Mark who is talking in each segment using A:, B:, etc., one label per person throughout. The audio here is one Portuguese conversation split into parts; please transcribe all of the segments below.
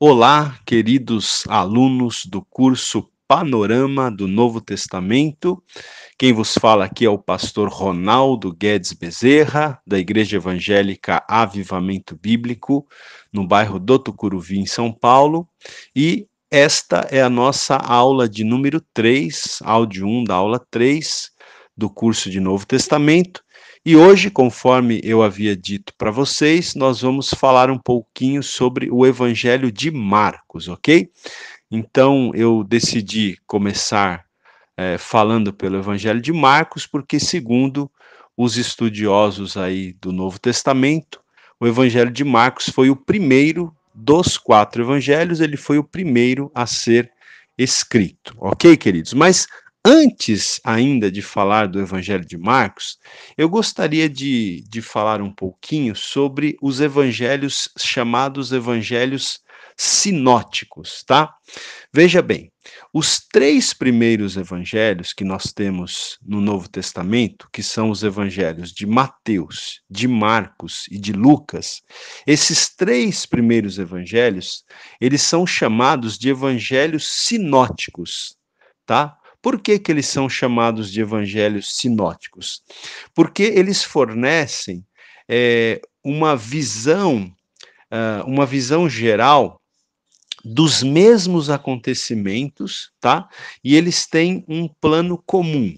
A: Olá, queridos alunos do curso Panorama do Novo Testamento. Quem vos fala aqui é o pastor Ronaldo Guedes Bezerra, da Igreja Evangélica Avivamento Bíblico, no bairro do Tucuruvi, em São Paulo. E esta é a nossa aula de número 3, áudio 1 da aula 3 do curso de Novo Testamento. E hoje, conforme eu havia dito para vocês, nós vamos falar um pouquinho sobre o Evangelho de Marcos, ok? Então, eu decidi começar é, falando pelo Evangelho de Marcos, porque, segundo os estudiosos aí do Novo Testamento, o Evangelho de Marcos foi o primeiro dos quatro evangelhos, ele foi o primeiro a ser escrito, ok, queridos? Mas Antes ainda de falar do Evangelho de Marcos, eu gostaria de, de falar um pouquinho sobre os evangelhos chamados evangelhos sinóticos, tá? Veja bem, os três primeiros evangelhos que nós temos no Novo Testamento, que são os evangelhos de Mateus, de Marcos e de Lucas, esses três primeiros evangelhos, eles são chamados de evangelhos sinóticos, tá? Por que, que eles são chamados de evangelhos sinóticos? Porque eles fornecem é, uma visão, uh, uma visão geral dos mesmos acontecimentos, tá? E eles têm um plano comum.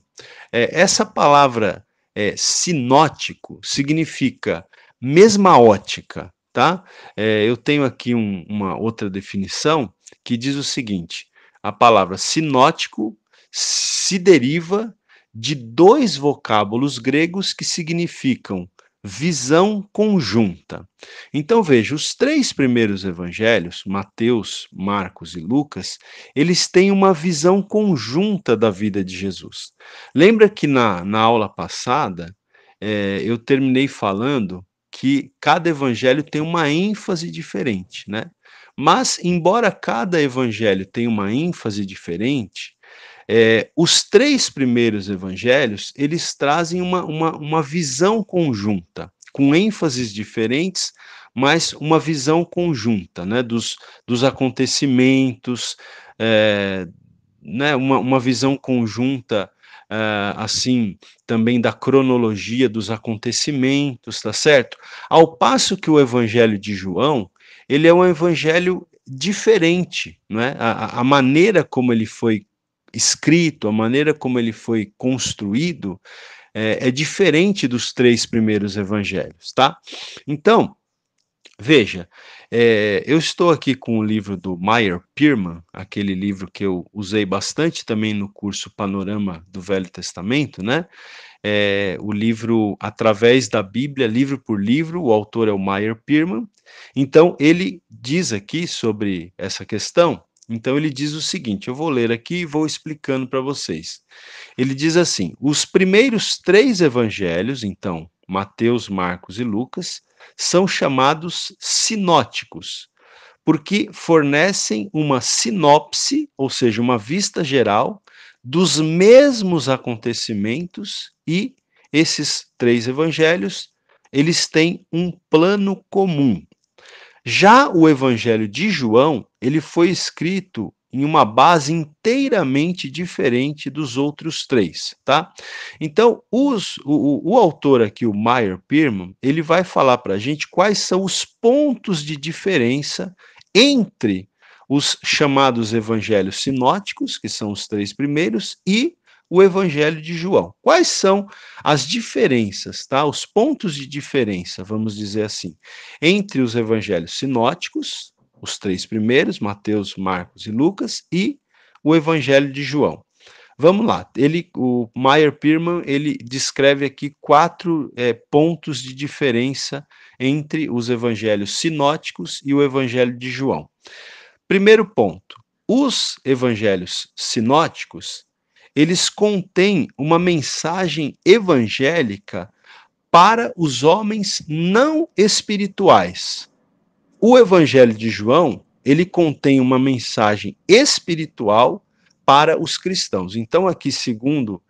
A: É, essa palavra é, sinótico significa mesma ótica, tá? É, eu tenho aqui um, uma outra definição que diz o seguinte: a palavra sinótico se deriva de dois vocábulos gregos que significam visão conjunta. Então veja, os três primeiros evangelhos, Mateus, Marcos e Lucas, eles têm uma visão conjunta da vida de Jesus. Lembra que na, na aula passada é, eu terminei falando que cada evangelho tem uma ênfase diferente, né? Mas, embora cada evangelho tenha uma ênfase diferente, é, os três primeiros evangelhos, eles trazem uma, uma, uma visão conjunta, com ênfases diferentes, mas uma visão conjunta, né, dos, dos acontecimentos, é, né, uma, uma visão conjunta, é, assim, também da cronologia dos acontecimentos, tá certo? Ao passo que o evangelho de João, ele é um evangelho diferente, não é? A, a maneira como ele foi escrito, a maneira como ele foi construído, é, é diferente dos três primeiros evangelhos, tá? Então, veja, é, eu estou aqui com o livro do Meyer Pierman, aquele livro que eu usei bastante também no curso Panorama do Velho Testamento, né? É, o livro Através da Bíblia, livro por livro, o autor é o Meyer Pierman. Então, ele diz aqui sobre essa questão então ele diz o seguinte: eu vou ler aqui e vou explicando para vocês. Ele diz assim: os primeiros três evangelhos, então, Mateus, Marcos e Lucas, são chamados sinóticos, porque fornecem uma sinopse, ou seja, uma vista geral dos mesmos acontecimentos e esses três evangelhos, eles têm um plano comum. Já o Evangelho de João, ele foi escrito em uma base inteiramente diferente dos outros três, tá? Então, os, o, o, autor aqui, o Meyer Pierman, ele vai falar para a gente quais são os pontos de diferença entre os chamados evangelhos sinóticos, que são os três primeiros, e o Evangelho de João. Quais são as diferenças, tá? Os pontos de diferença, vamos dizer assim, entre os evangelhos sinóticos, os três primeiros, Mateus, Marcos e Lucas, e o Evangelho de João. Vamos lá. Ele, o Meyer Pierman, ele descreve aqui quatro é, pontos de diferença entre os evangelhos sinóticos e o Evangelho de João. Primeiro ponto: os evangelhos sinóticos eles contêm uma mensagem evangélica para os homens não espirituais. O Evangelho de João, ele contém uma mensagem espiritual para os cristãos. Então, aqui, segundo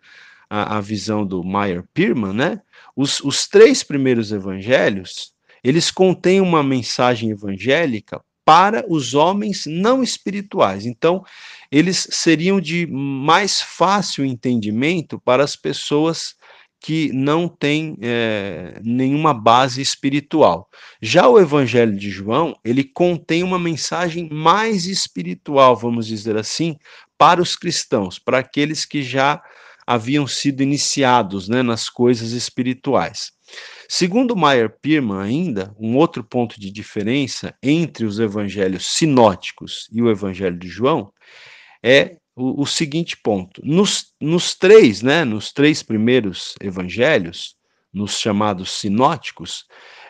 A: a, a visão do Meyer Pierman, né, os, os três primeiros evangelhos, eles contêm uma mensagem evangélica para os homens não espirituais. Então, eles seriam de mais fácil entendimento para as pessoas que não têm é, nenhuma base espiritual. Já o Evangelho de João, ele contém uma mensagem mais espiritual, vamos dizer assim, para os cristãos, para aqueles que já haviam sido iniciados né, nas coisas espirituais. Segundo Meyer Pierman, ainda, um outro ponto de diferença entre os evangelhos sinóticos e o evangelho de João é o, o seguinte ponto: nos, nos três, né, nos três primeiros evangelhos, nos chamados sinóticos,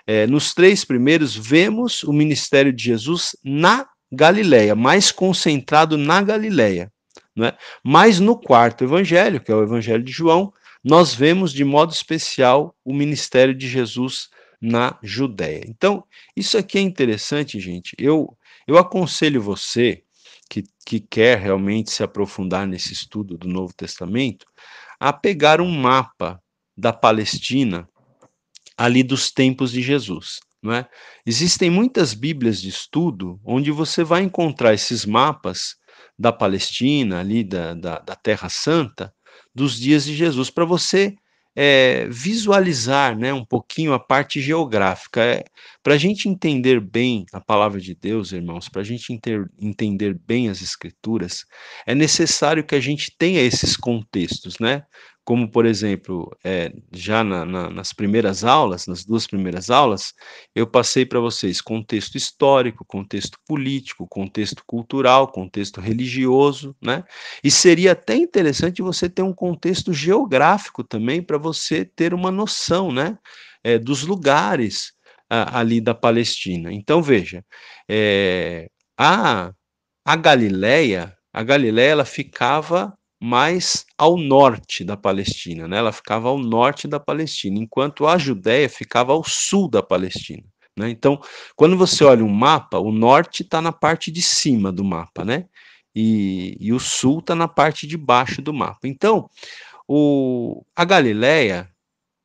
A: é, nos três primeiros vemos o ministério de Jesus na Galileia, mais concentrado na Galileia. Né? Mas no quarto evangelho, que é o evangelho de João, nós vemos de modo especial o ministério de Jesus na Judéia. Então, isso aqui é interessante, gente. Eu, eu aconselho você que, que quer realmente se aprofundar nesse estudo do Novo Testamento a pegar um mapa da Palestina ali dos tempos de Jesus. Não é? Existem muitas Bíblias de estudo onde você vai encontrar esses mapas da Palestina, ali da, da, da Terra Santa, dos dias de Jesus, para você é, visualizar né, um pouquinho a parte geográfica. É, para a gente entender bem a palavra de Deus, irmãos, para a gente entender bem as Escrituras, é necessário que a gente tenha esses contextos, né? Como por exemplo, é, já na, na, nas primeiras aulas, nas duas primeiras aulas, eu passei para vocês contexto histórico, contexto político, contexto cultural, contexto religioso, né? E seria até interessante você ter um contexto geográfico também para você ter uma noção, né? É, dos lugares a, ali da Palestina. Então veja, é, a, a Galileia, a Galileia ela ficava mais ao norte da Palestina, né? Ela ficava ao norte da Palestina, enquanto a Judéia ficava ao sul da Palestina. Né? Então, quando você olha um mapa, o norte está na parte de cima do mapa, né? E, e o sul está na parte de baixo do mapa. Então, o, a Galileia,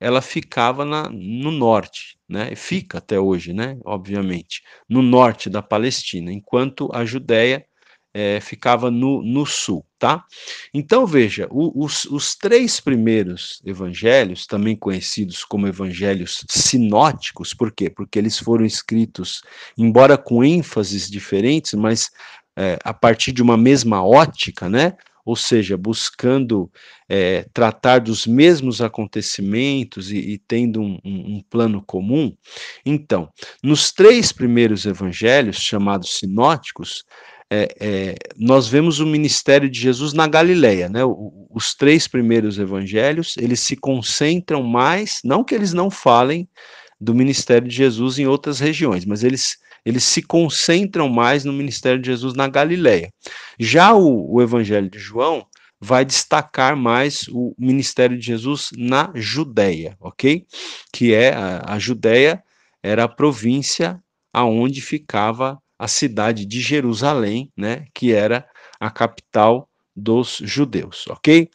A: ela ficava na, no norte, né? Fica até hoje, né? Obviamente, no norte da Palestina, enquanto a Judéia é, ficava no, no sul, tá? Então veja, o, os, os três primeiros evangelhos, também conhecidos como evangelhos sinóticos, por quê? Porque eles foram escritos, embora com ênfases diferentes, mas é, a partir de uma mesma ótica, né? Ou seja, buscando é, tratar dos mesmos acontecimentos e, e tendo um, um, um plano comum. Então, nos três primeiros evangelhos, chamados sinóticos, é, é, nós vemos o ministério de Jesus na Galileia, né? Os três primeiros evangelhos, eles se concentram mais, não que eles não falem do ministério de Jesus em outras regiões, mas eles, eles se concentram mais no ministério de Jesus na Galileia. Já o, o evangelho de João vai destacar mais o ministério de Jesus na Judéia, ok? Que é a, a Judéia era a província aonde ficava a cidade de Jerusalém, né, que era a capital dos judeus, ok?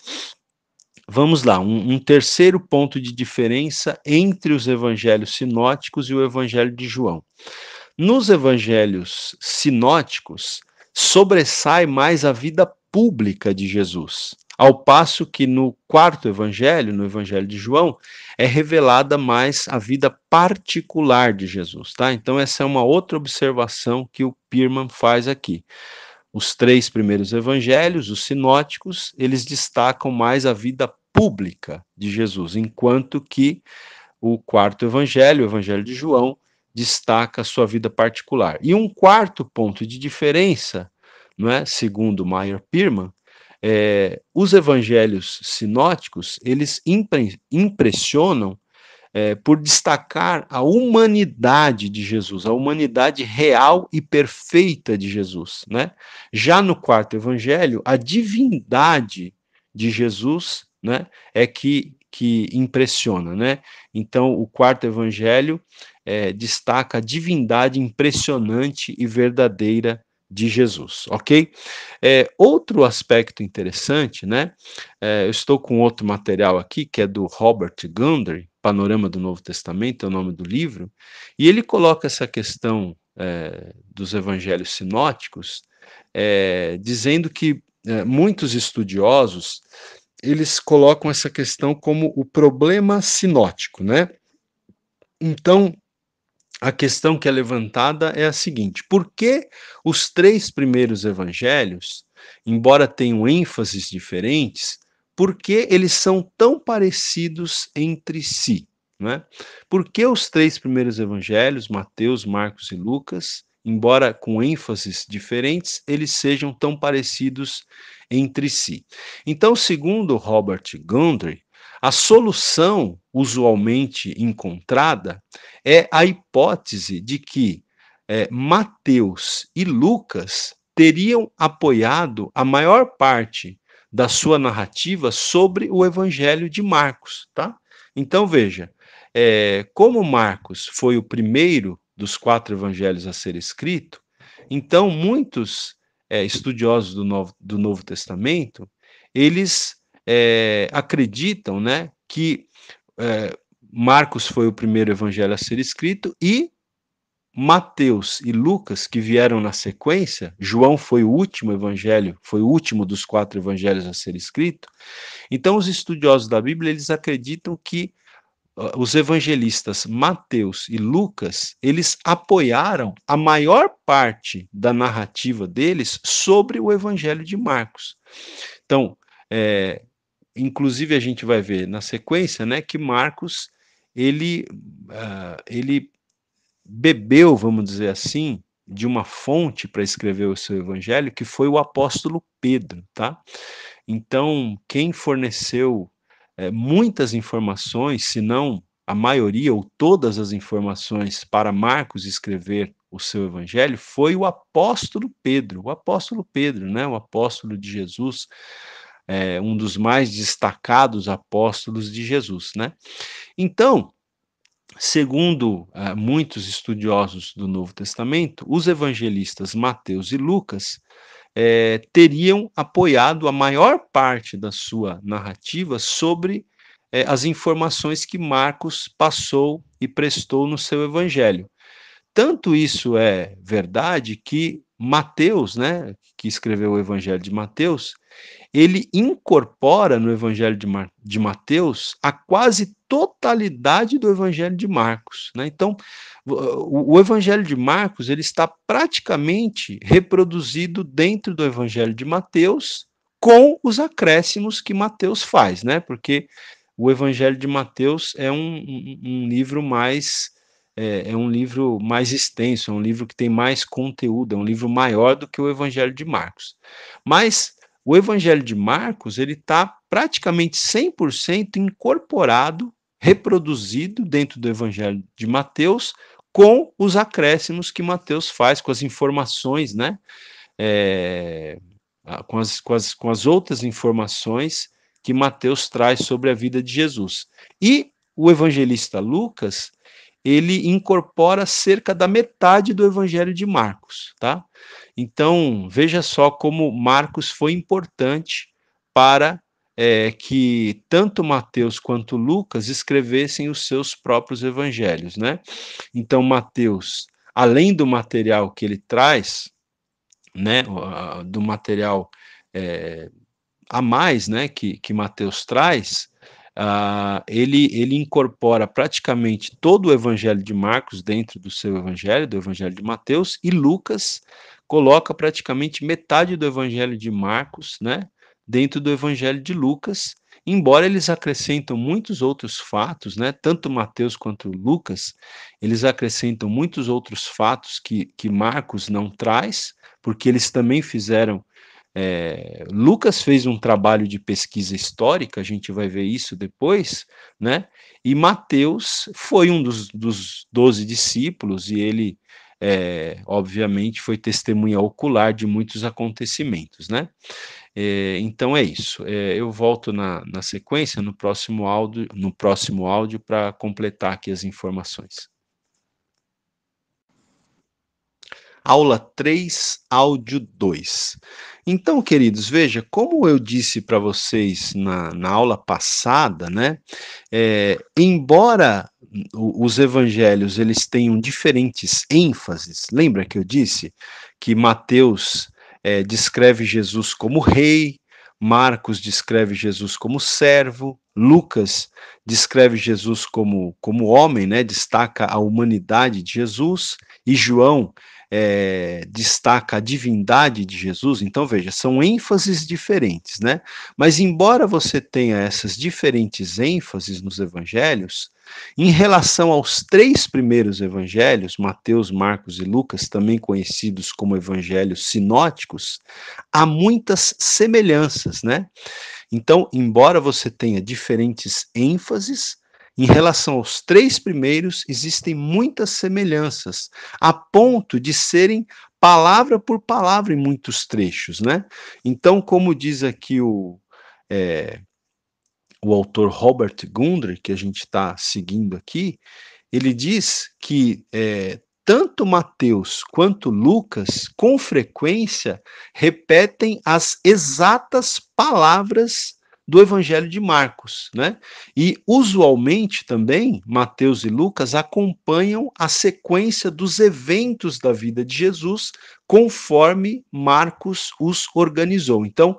A: Vamos lá, um, um, terceiro ponto de diferença entre os evangelhos sinóticos e o evangelho de João. Nos evangelhos sinóticos, sobressai mais a vida pública de Jesus. Ao passo que no quarto evangelho, no evangelho de João, é revelada mais a vida particular de Jesus, tá? Então essa é uma outra observação que o Pirman faz aqui. Os três primeiros evangelhos, os sinóticos, eles destacam mais a vida pública de Jesus, enquanto que o quarto evangelho, o evangelho de João, destaca a sua vida particular. E um quarto ponto de diferença, não é, segundo Meyer Pirman, é, os evangelhos sinóticos, eles impre, impressionam é, por destacar a humanidade de Jesus, a humanidade real e perfeita de Jesus. Né? Já no quarto evangelho, a divindade de Jesus né, é que, que impressiona. Né? Então, o quarto evangelho é, destaca a divindade impressionante e verdadeira de Jesus, ok? É, outro aspecto interessante, né? É, eu estou com outro material aqui, que é do Robert Gundry, Panorama do Novo Testamento, é o nome do livro, e ele coloca essa questão é, dos evangelhos sinóticos, é, dizendo que é, muitos estudiosos eles colocam essa questão como o problema sinótico, né? Então, a questão que é levantada é a seguinte: por que os três primeiros evangelhos, embora tenham ênfases diferentes, por que eles são tão parecidos entre si? Né? Por que os três primeiros evangelhos, Mateus, Marcos e Lucas, embora com ênfases diferentes, eles sejam tão parecidos entre si? Então, segundo Robert Gundry, a solução usualmente encontrada é a hipótese de que é, Mateus e Lucas teriam apoiado a maior parte da sua narrativa sobre o Evangelho de Marcos, tá? Então veja, é, como Marcos foi o primeiro dos quatro evangelhos a ser escrito, então muitos é, estudiosos do Novo, do Novo Testamento eles é, acreditam, né, que é, Marcos foi o primeiro evangelho a ser escrito e Mateus e Lucas, que vieram na sequência, João foi o último evangelho, foi o último dos quatro evangelhos a ser escrito. Então, os estudiosos da Bíblia, eles acreditam que uh, os evangelistas Mateus e Lucas, eles apoiaram a maior parte da narrativa deles sobre o evangelho de Marcos. Então, é, inclusive a gente vai ver na sequência, né, que Marcos, ele, uh, ele bebeu, vamos dizer assim, de uma fonte para escrever o seu evangelho, que foi o apóstolo Pedro, tá? Então, quem forneceu é, muitas informações, se não a maioria ou todas as informações para Marcos escrever o seu evangelho, foi o apóstolo Pedro, o apóstolo Pedro, né? O apóstolo de Jesus, é, um dos mais destacados apóstolos de Jesus, né? Então, Segundo uh, muitos estudiosos do Novo Testamento, os evangelistas Mateus e Lucas eh, teriam apoiado a maior parte da sua narrativa sobre eh, as informações que Marcos passou e prestou no seu evangelho. Tanto isso é verdade que Mateus, né, que escreveu o evangelho de Mateus, ele incorpora no Evangelho de, Mar de Mateus a quase totalidade do Evangelho de Marcos. Né? Então, o, o, Evangelho de Marcos ele está praticamente reproduzido dentro do Evangelho de Mateus, com os acréscimos que Mateus faz, né? Porque o Evangelho de Mateus é um, um, um livro mais é, é, um livro mais extenso, é um livro que tem mais conteúdo, é um livro maior do que o Evangelho de Marcos. Mas o Evangelho de Marcos ele está praticamente 100% incorporado, reproduzido dentro do Evangelho de Mateus, com os acréscimos que Mateus faz, com as informações, né? É, com, as, com, as, com as outras informações que Mateus traz sobre a vida de Jesus. E o evangelista Lucas, ele incorpora cerca da metade do evangelho de Marcos, tá? Então, veja só como Marcos foi importante para é, que tanto Mateus quanto Lucas escrevessem os seus próprios evangelhos, né? Então, Mateus, além do material que ele traz, né, do material é, a mais, né, que, que Mateus traz, Uh, ele, ele incorpora praticamente todo o evangelho de Marcos dentro do seu evangelho, do evangelho de Mateus, e Lucas coloca praticamente metade do evangelho de Marcos, né, dentro do evangelho de Lucas, embora eles acrescentam muitos outros fatos, né, tanto Mateus quanto Lucas, eles acrescentam muitos outros fatos que, que Marcos não traz, porque eles também fizeram é, Lucas fez um trabalho de pesquisa histórica, a gente vai ver isso depois, né? E Mateus foi um dos, dos doze discípulos e ele, é, obviamente, foi testemunha ocular de muitos acontecimentos, né? É, então é isso. É, eu volto na, na sequência no próximo áudio, no próximo áudio para completar aqui as informações. aula 3, áudio 2. Então, queridos, veja, como eu disse para vocês na, na, aula passada, né, é, embora os evangelhos eles tenham diferentes ênfases, lembra que eu disse que Mateus é, descreve Jesus como rei, Marcos descreve Jesus como servo, Lucas descreve Jesus como, como homem, né, destaca a humanidade de Jesus, e João é, destaca a divindade de Jesus. Então, veja, são ênfases diferentes, né? Mas, embora você tenha essas diferentes ênfases nos evangelhos, em relação aos três primeiros evangelhos, Mateus, Marcos e Lucas, também conhecidos como evangelhos sinóticos, há muitas semelhanças, né? Então, embora você tenha diferentes ênfases, em relação aos três primeiros, existem muitas semelhanças, a ponto de serem palavra por palavra em muitos trechos, né? Então, como diz aqui o, é, o autor Robert Gundry, que a gente está seguindo aqui, ele diz que é, tanto Mateus quanto Lucas, com frequência, repetem as exatas palavras do Evangelho de Marcos, né? E usualmente também Mateus e Lucas acompanham a sequência dos eventos da vida de Jesus conforme Marcos os organizou. Então,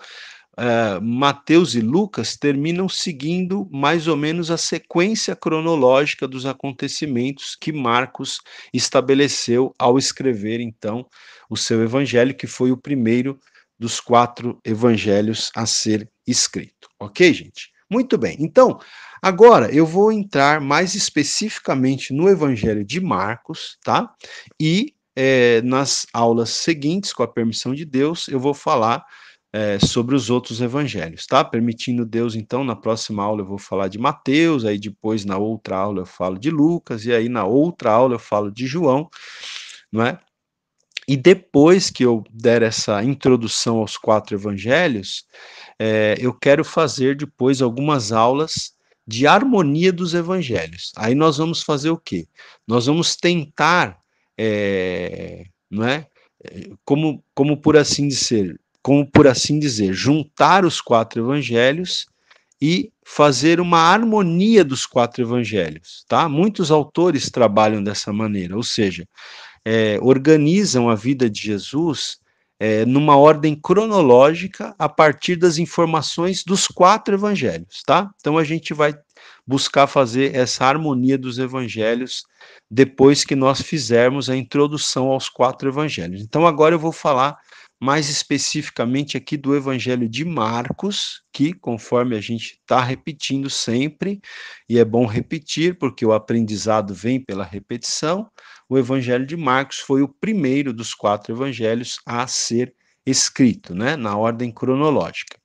A: uh, Mateus e Lucas terminam seguindo mais ou menos a sequência cronológica dos acontecimentos que Marcos estabeleceu ao escrever, então, o seu evangelho, que foi o primeiro dos quatro evangelhos a ser escrito. Ok, gente? Muito bem. Então, agora eu vou entrar mais especificamente no evangelho de Marcos, tá? E é, nas aulas seguintes, com a permissão de Deus, eu vou falar é, sobre os outros evangelhos, tá? Permitindo Deus, então, na próxima aula eu vou falar de Mateus, aí depois na outra aula eu falo de Lucas, e aí na outra aula eu falo de João, não é? E depois que eu der essa introdução aos quatro evangelhos, é, eu quero fazer depois algumas aulas de harmonia dos evangelhos. Aí nós vamos fazer o quê? Nós vamos tentar, é, não é? Como, como por assim dizer, como por assim dizer, juntar os quatro evangelhos e fazer uma harmonia dos quatro evangelhos, tá? Muitos autores trabalham dessa maneira, ou seja, é, organizam a vida de Jesus é, numa ordem cronológica a partir das informações dos quatro evangelhos, tá? Então a gente vai buscar fazer essa harmonia dos evangelhos depois que nós fizermos a introdução aos quatro evangelhos. Então agora eu vou falar mais especificamente aqui do Evangelho de Marcos, que, conforme a gente está repetindo sempre, e é bom repetir, porque o aprendizado vem pela repetição, o Evangelho de Marcos foi o primeiro dos quatro evangelhos a ser escrito, né, na ordem cronológica.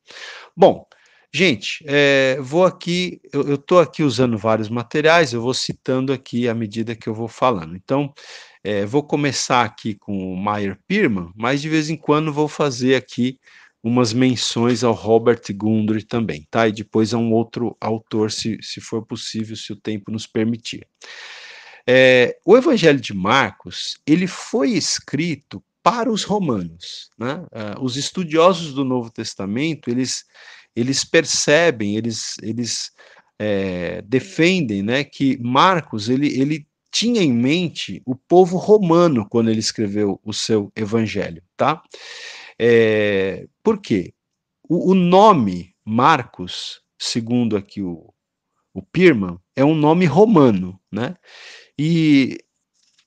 A: Bom, gente, é, vou aqui, eu estou aqui usando vários materiais, eu vou citando aqui à medida que eu vou falando. Então, é, vou começar aqui com o Meyer Pirman, mas de vez em quando vou fazer aqui umas menções ao Robert Gundry também, tá? E depois a um outro autor, se, se for possível, se o tempo nos permitir. É, o Evangelho de Marcos, ele foi escrito para os romanos, né? Uh, os estudiosos do Novo Testamento, eles, eles percebem, eles, eles é, defendem, né, que Marcos, ele, ele tinha em mente o povo romano quando ele escreveu o seu evangelho, tá? É, por quê? O, o, nome Marcos, segundo aqui o, o Pirman, é um nome romano, né? E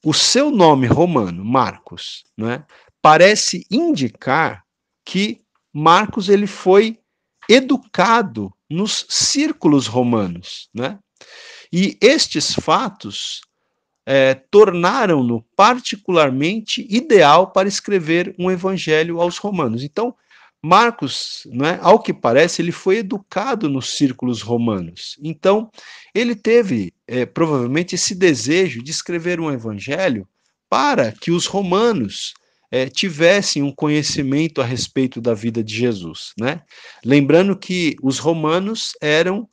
A: o seu nome romano, Marcos, né, parece indicar que Marcos ele foi educado nos círculos romanos, né? E estes fatos é, tornaram-no particularmente ideal para escrever um evangelho aos romanos. Então, Marcos, né, ao que parece, ele foi educado nos círculos romanos. Então, ele teve é, provavelmente esse desejo de escrever um evangelho para que os romanos é, tivessem um conhecimento a respeito da vida de Jesus. Né? Lembrando que os romanos eram,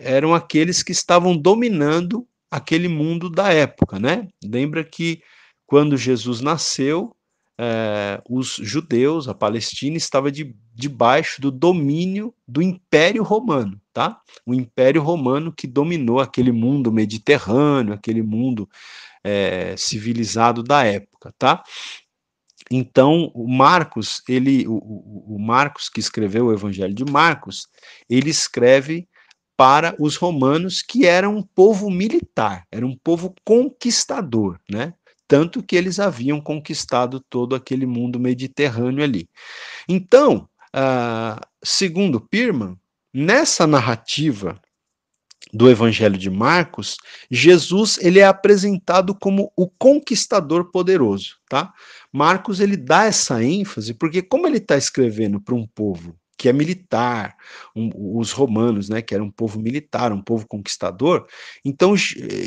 A: eram aqueles que estavam dominando aquele mundo da época, né? Lembra que quando Jesus nasceu, é, os judeus, a Palestina, estava de, debaixo do domínio do Império Romano, tá? O Império Romano que dominou aquele mundo mediterrâneo, aquele mundo é, civilizado da época, tá? Então, o Marcos, ele, o, o, Marcos que escreveu o Evangelho de Marcos, ele escreve para os romanos que eram um povo militar, era um povo conquistador, né? Tanto que eles haviam conquistado todo aquele mundo mediterrâneo ali. Então, uh, segundo Pirman, nessa narrativa do Evangelho de Marcos, Jesus ele é apresentado como o conquistador poderoso, tá? Marcos ele dá essa ênfase porque como ele está escrevendo para um povo que é militar, um, os romanos, né, que era um povo militar, um povo conquistador, então,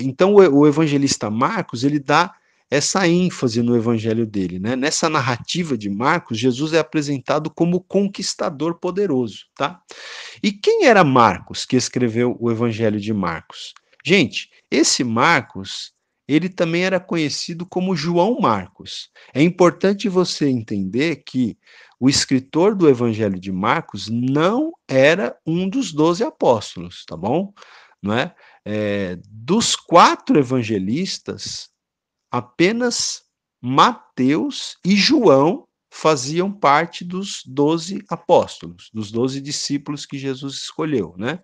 A: então o, o evangelista Marcos ele dá essa ênfase no evangelho dele, né? Nessa narrativa de Marcos, Jesus é apresentado como conquistador poderoso, tá? E quem era Marcos que escreveu o evangelho de Marcos? Gente, esse Marcos, ele também era conhecido como João Marcos. É importante você entender que o escritor do evangelho de Marcos não era um dos doze apóstolos, tá bom? Não é? é dos quatro evangelistas, apenas Mateus e João faziam parte dos doze apóstolos, dos doze discípulos que Jesus escolheu, né?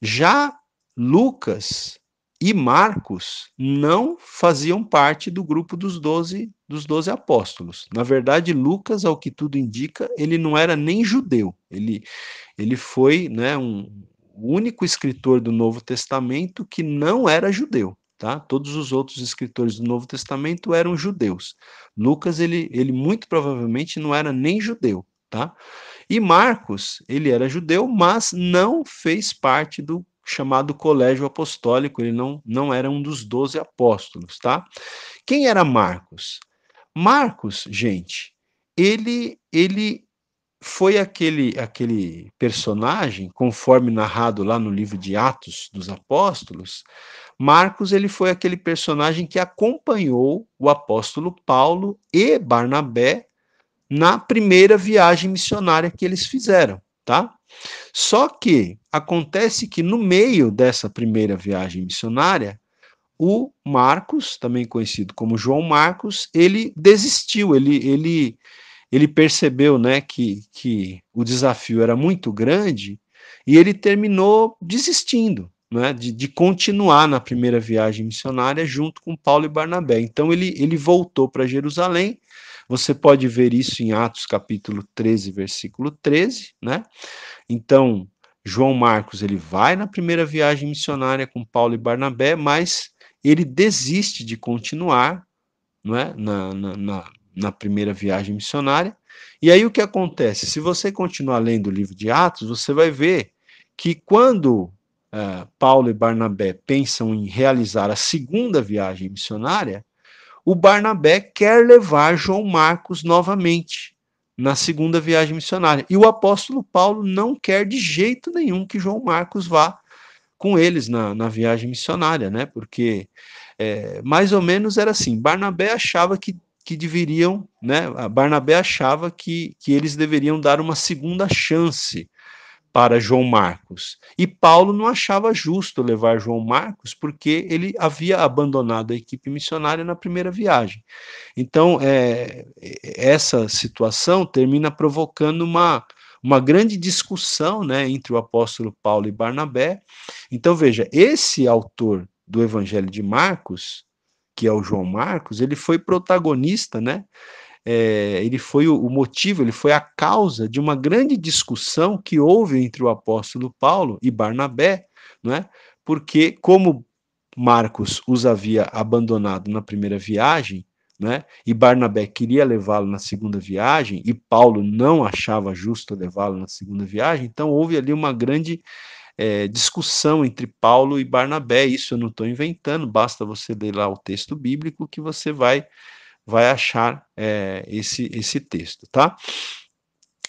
A: Já Lucas e Marcos não faziam parte do grupo dos doze dos doze apóstolos. Na verdade, Lucas, ao que tudo indica, ele não era nem judeu. Ele, ele foi né, um, o único escritor do Novo Testamento que não era judeu tá? Todos os outros escritores do Novo Testamento eram judeus. Lucas, ele, ele muito provavelmente não era nem judeu, tá? E Marcos, ele era judeu, mas não fez parte do chamado colégio apostólico, ele não, não era um dos doze apóstolos, tá? Quem era Marcos? Marcos, gente, ele, ele foi aquele, aquele personagem, conforme narrado lá no livro de Atos dos Apóstolos, Marcos ele foi aquele personagem que acompanhou o apóstolo Paulo e Barnabé na primeira viagem missionária que eles fizeram, tá? Só que acontece que no meio dessa primeira viagem missionária, o Marcos, também conhecido como João Marcos, ele desistiu, ele, ele, ele percebeu né, que, que o desafio era muito grande e ele terminou desistindo né, de, de, continuar na primeira viagem missionária junto com Paulo e Barnabé. Então ele, ele voltou para Jerusalém. Você pode ver isso em Atos capítulo 13, versículo 13, né? Então, João Marcos ele vai na primeira viagem missionária com Paulo e Barnabé, mas ele desiste de continuar não é? na, na, na, na primeira viagem missionária. E aí o que acontece? Se você continuar lendo o livro de Atos, você vai ver que quando uh, Paulo e Barnabé pensam em realizar a segunda viagem missionária, o Barnabé quer levar João Marcos novamente na segunda viagem missionária. E o apóstolo Paulo não quer de jeito nenhum que João Marcos vá com eles na, na viagem missionária, né? Porque é, mais ou menos era assim: Barnabé achava que, que deveriam, né? Barnabé achava que, que eles deveriam dar uma segunda chance para João Marcos. E Paulo não achava justo levar João Marcos porque ele havia abandonado a equipe missionária na primeira viagem. Então, é, essa situação termina provocando uma, uma grande discussão né, entre o apóstolo Paulo e Barnabé. Então, veja, esse autor do Evangelho de Marcos, que é o João Marcos, ele foi protagonista, né? é, ele foi o, motivo, ele foi a causa de uma grande discussão que houve entre o apóstolo Paulo e Barnabé, não é? Porque como Marcos os havia abandonado na primeira viagem, né? E Barnabé queria levá-lo na segunda viagem e Paulo não achava justo levá-lo na segunda viagem, então houve ali uma grande é, discussão entre Paulo e Barnabé. Isso eu não estou inventando, basta você ler lá o texto bíblico que você vai vai achar é, esse, esse texto, tá?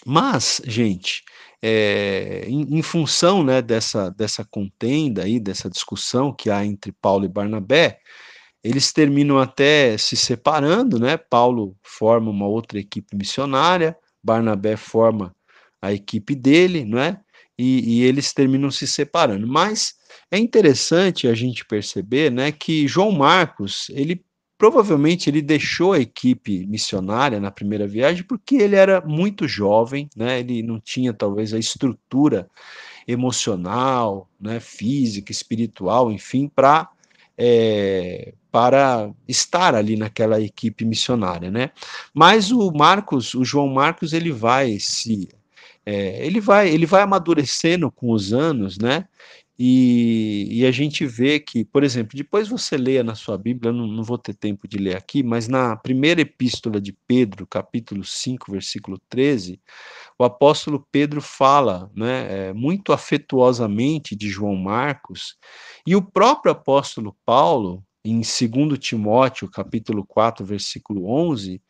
A: Mas, gente, é, em, em, função né, dessa, dessa contenda aí, dessa discussão que há entre Paulo e Barnabé, eles terminam até se separando, né? Paulo forma uma outra equipe missionária, Barnabé forma a equipe dele, não é? E, e, eles terminam se separando. Mas é interessante a gente perceber, né, que João Marcos, ele provavelmente ele deixou a equipe missionária na primeira viagem porque ele era muito jovem, né? Ele não tinha talvez a estrutura emocional, né, física, espiritual, enfim, para é, para estar ali naquela equipe missionária, né? Mas o Marcos, o João Marcos, ele vai se é, ele vai ele vai amadurecendo com os anos, né? E, e, a gente vê que, por exemplo, depois você leia na sua Bíblia, não, não vou ter tempo de ler aqui, mas na primeira epístola de Pedro, capítulo 5, versículo 13, o apóstolo Pedro fala né, é, muito afetuosamente de João Marcos, e o próprio apóstolo Paulo, em 2 Timóteo, capítulo 4, versículo 11,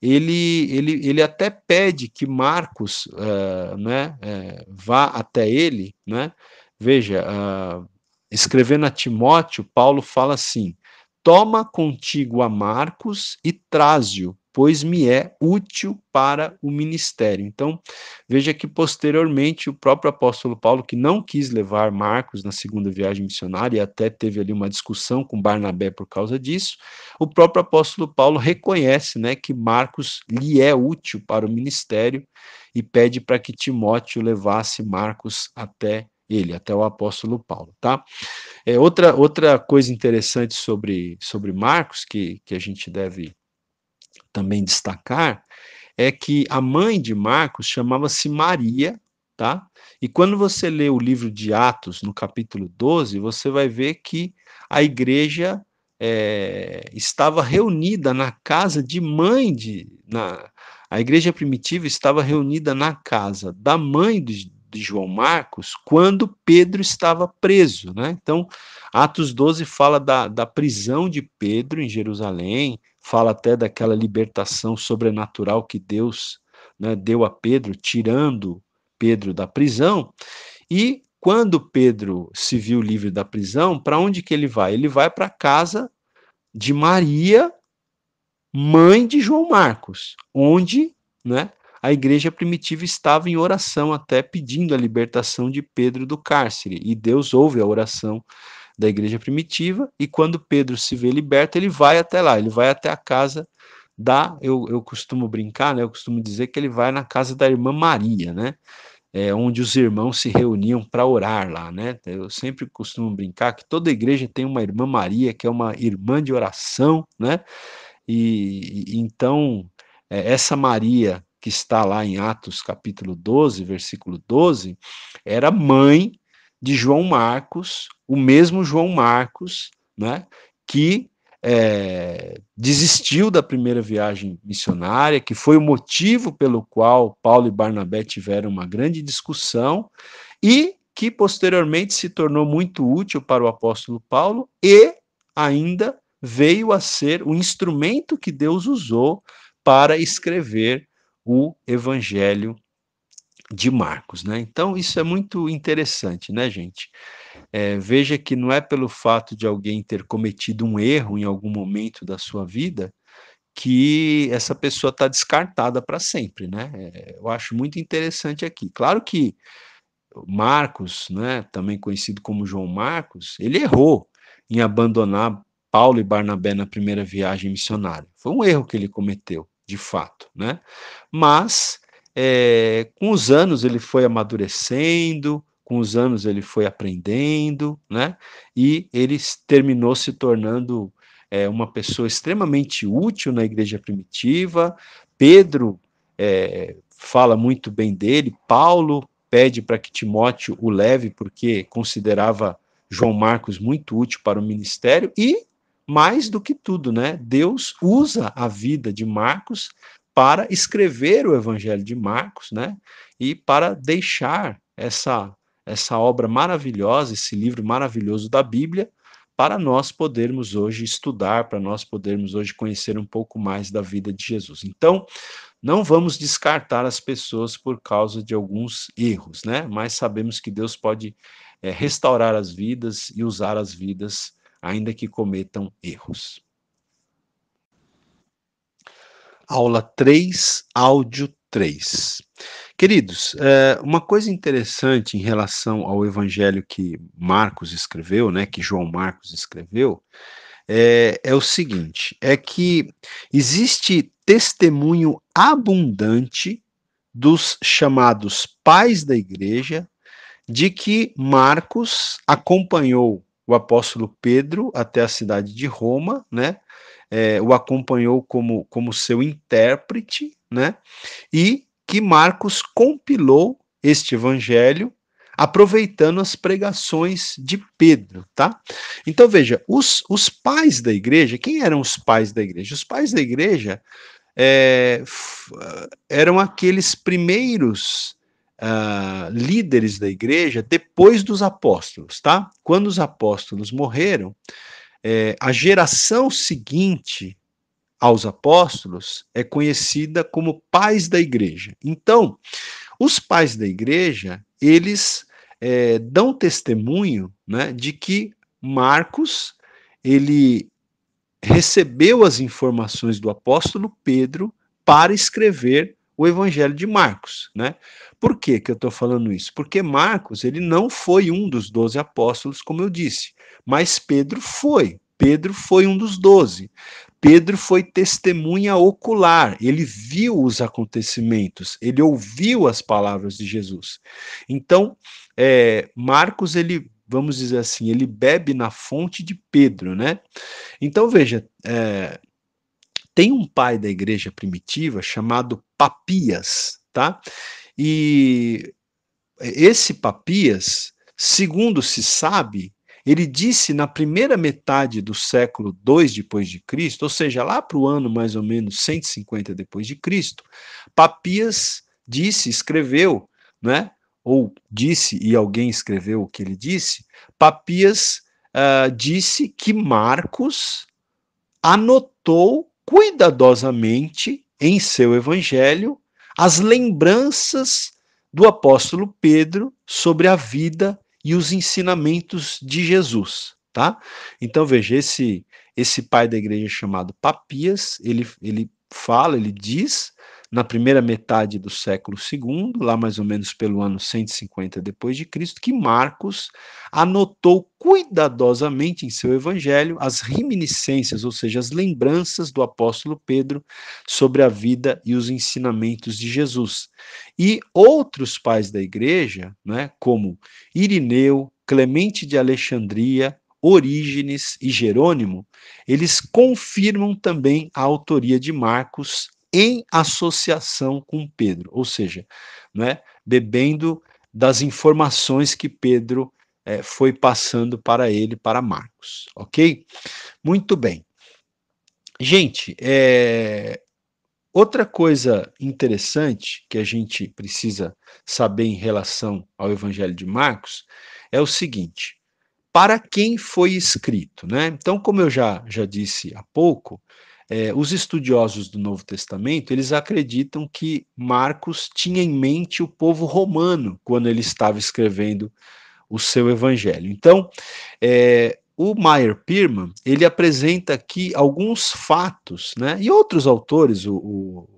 A: ele, ele, ele até pede que Marcos uh, né, uh, vá até ele, né, Veja, uh, escrevendo a Timóteo, Paulo fala assim: Toma contigo a Marcos e traze-o, pois me é útil para o ministério. Então, veja que posteriormente o próprio apóstolo Paulo, que não quis levar Marcos na segunda viagem missionária, e até teve ali uma discussão com Barnabé por causa disso, o próprio apóstolo Paulo reconhece né, que Marcos lhe é útil para o ministério e pede para que Timóteo levasse Marcos até ele, até o apóstolo Paulo, tá? É, outra, outra coisa interessante sobre, sobre Marcos, que, que a gente deve também destacar, é que a mãe de Marcos chamava-se Maria, tá? E quando você lê o livro de Atos, no capítulo 12, você vai ver que a igreja é, estava reunida na casa de mãe de. Na, a igreja primitiva estava reunida na casa da mãe de, de João Marcos quando Pedro estava preso. Né? Então, Atos 12 fala da, da prisão de Pedro em Jerusalém, fala até daquela libertação sobrenatural que Deus né, deu a Pedro, tirando Pedro da prisão. E quando Pedro se viu livre da prisão, para onde que ele vai? Ele vai para a casa de Maria, mãe de João Marcos, onde né, a igreja primitiva estava em oração, até pedindo a libertação de Pedro do cárcere. E Deus ouve a oração da igreja primitiva, e quando Pedro se vê liberto, ele vai até lá, ele vai até a casa da. Eu, eu costumo brincar, né? Eu costumo dizer que ele vai na casa da irmã Maria, né? É, onde os irmãos se reuniam para orar lá, né? Eu sempre costumo brincar que toda igreja tem uma irmã Maria, que é uma irmã de oração, né? E, e então, é, essa Maria que está lá em Atos capítulo 12, versículo 12, era mãe de João Marcos, o mesmo João Marcos, né, que é, desistiu da primeira viagem missionária, que foi o motivo pelo qual Paulo e Barnabé tiveram uma grande discussão e que posteriormente se tornou muito útil para o apóstolo Paulo e ainda veio a ser o instrumento que Deus usou para escrever o Evangelho de Marcos, né? Então isso é muito interessante, né, gente? É, veja que não é pelo fato de alguém ter cometido um erro em algum momento da sua vida que essa pessoa está descartada para sempre, né? É, eu acho muito interessante aqui. Claro que Marcos, né, também conhecido como João Marcos, ele errou em abandonar Paulo e Barnabé na primeira viagem missionária. Foi um erro que ele cometeu de fato, né? Mas é, com os anos ele foi amadurecendo, com os anos ele foi aprendendo, né? E ele terminou se tornando é, uma pessoa extremamente útil na igreja primitiva. Pedro é, fala muito bem dele. Paulo pede para que Timóteo o leve, porque considerava João Marcos muito útil para o ministério. E mais do que tudo, né? Deus usa a vida de Marcos para escrever o Evangelho de Marcos, né? E para deixar essa essa obra maravilhosa, esse livro maravilhoso da Bíblia, para nós podermos hoje estudar, para nós podermos hoje conhecer um pouco mais da vida de Jesus. Então, não vamos descartar as pessoas por causa de alguns erros, né? Mas sabemos que Deus pode é, restaurar as vidas e usar as vidas ainda que cometam erros. Aula 3, áudio 3. Queridos, é, uma coisa interessante em relação ao evangelho que Marcos escreveu, né, que João Marcos escreveu, é, é o seguinte: é que existe testemunho abundante dos chamados pais da igreja de que Marcos acompanhou o apóstolo Pedro até a cidade de Roma, né? É, o acompanhou como, como seu intérprete, né? E que Marcos compilou este evangelho aproveitando as pregações de Pedro, tá? Então veja, os, os pais da igreja, quem eram os pais da igreja? Os pais da igreja é, eram aqueles primeiros uh, líderes da igreja depois dos apóstolos, tá? Quando os apóstolos morreram, é, a geração seguinte aos apóstolos é conhecida como pais da igreja. Então, os pais da igreja, eles é, dão testemunho né, de que Marcos, ele recebeu as informações do apóstolo Pedro para escrever o Evangelho de Marcos, né? Por que, que eu estou falando isso? Porque Marcos ele não foi um dos doze apóstolos, como eu disse, mas Pedro foi. Pedro foi um dos doze. Pedro foi testemunha ocular, ele viu os acontecimentos, ele ouviu as palavras de Jesus. Então, é, Marcos, ele, vamos dizer assim, ele bebe na fonte de Pedro, né? Então, veja, é, tem um pai da igreja primitiva chamado Papias, tá? E esse Papias, segundo se sabe, ele disse na primeira metade do século 2 depois de Cristo, ou seja, lá para o ano mais ou menos 150 depois de Cristo, Papias disse, escreveu, né? Ou disse e alguém escreveu o que ele disse. Papias uh, disse que Marcos anotou cuidadosamente em seu evangelho as lembranças do apóstolo Pedro sobre a vida e os ensinamentos de Jesus, tá? Então veja, esse esse pai da igreja chamado Papias, ele ele fala, ele diz na primeira metade do século II, lá mais ou menos pelo ano 150 depois de Cristo, que Marcos anotou cuidadosamente em seu evangelho as reminiscências, ou seja, as lembranças do apóstolo Pedro sobre a vida e os ensinamentos de Jesus. E outros pais da igreja, né, como Irineu, Clemente de Alexandria, Orígenes e Jerônimo, eles confirmam também a autoria de Marcos em associação com Pedro, ou seja, né, bebendo das informações que Pedro é, foi passando para ele, para Marcos, ok? Muito bem. Gente, é, outra coisa interessante que a gente precisa saber em relação ao Evangelho de Marcos é o seguinte: para quem foi escrito, né? Então, como eu já, já disse há pouco, é, os estudiosos do Novo Testamento eles acreditam que Marcos tinha em mente o povo romano quando ele estava escrevendo o seu evangelho. Então, é, o Meyer Pirman ele apresenta aqui alguns fatos, né? E outros autores, o, o,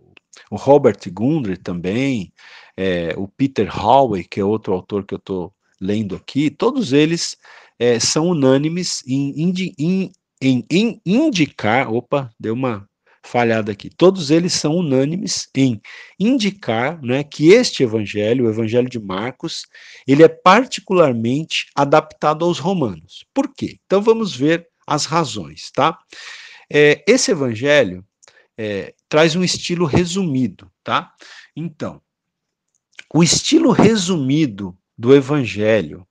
A: o Robert Gundry também, é, o Peter Howey, que é outro autor que eu estou lendo aqui, todos eles é, são unânimes em, em, em, em indicar, opa, deu uma falhada aqui. Todos eles são unânimes em indicar né, que este evangelho, o evangelho de Marcos, ele é particularmente adaptado aos romanos. Por quê? Então vamos ver as razões, tá? É, esse evangelho é, traz um estilo resumido, tá? Então, o estilo resumido do evangelho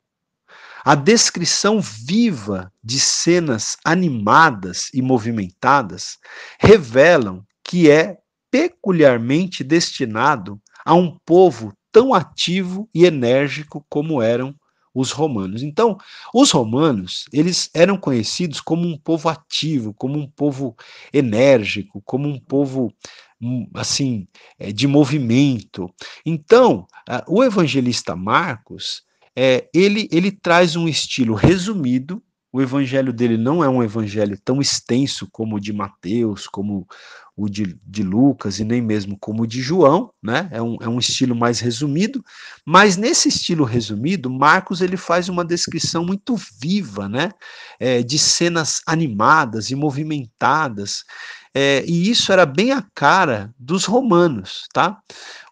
A: a descrição viva de cenas animadas e movimentadas revelam que é peculiarmente destinado a um povo tão ativo e enérgico como eram os romanos. Então, os romanos, eles eram conhecidos como um povo ativo, como um povo enérgico, como um povo hum, assim, eh, de movimento. Então, o evangelista Marcos, é, ele, ele traz um estilo resumido, o evangelho dele não é um evangelho tão extenso como o de Mateus, como o de, de Lucas e nem mesmo como o de João, né? É um, é um estilo mais resumido, mas nesse estilo resumido, Marcos ele faz uma descrição muito viva, né? É, de cenas animadas e movimentadas, é, e isso era bem a cara dos romanos, tá?